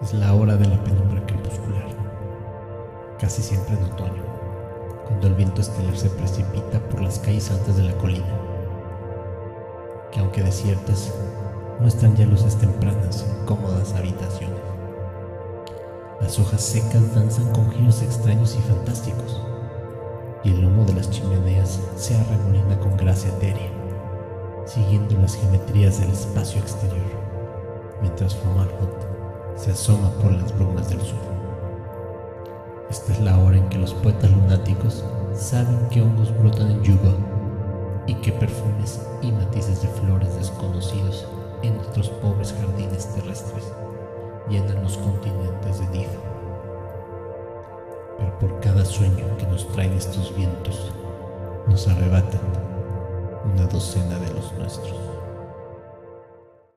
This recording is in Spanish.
Es la hora de la penumbra crepuscular, casi siempre en otoño, cuando el viento estelar se precipita por las calles altas de la colina, que aunque desiertas, muestran ya luces tempranas en cómodas habitaciones. Las hojas secas danzan con giros extraños y fantásticos, y el humo de las chimeneas se arremolina con gracia etérea, siguiendo las geometrías del espacio exterior, mientras Fomalhaut se asoma por las brumas del sur. Esta es la hora en que los poetas lunáticos saben que hongos brotan en Yuba y que perfumes y matices de flores desconocidos en nuestros pobres jardines terrestres llenan los continentes de Dido. Pero por cada sueño que nos traen estos vientos, nos arrebatan una docena de los nuestros.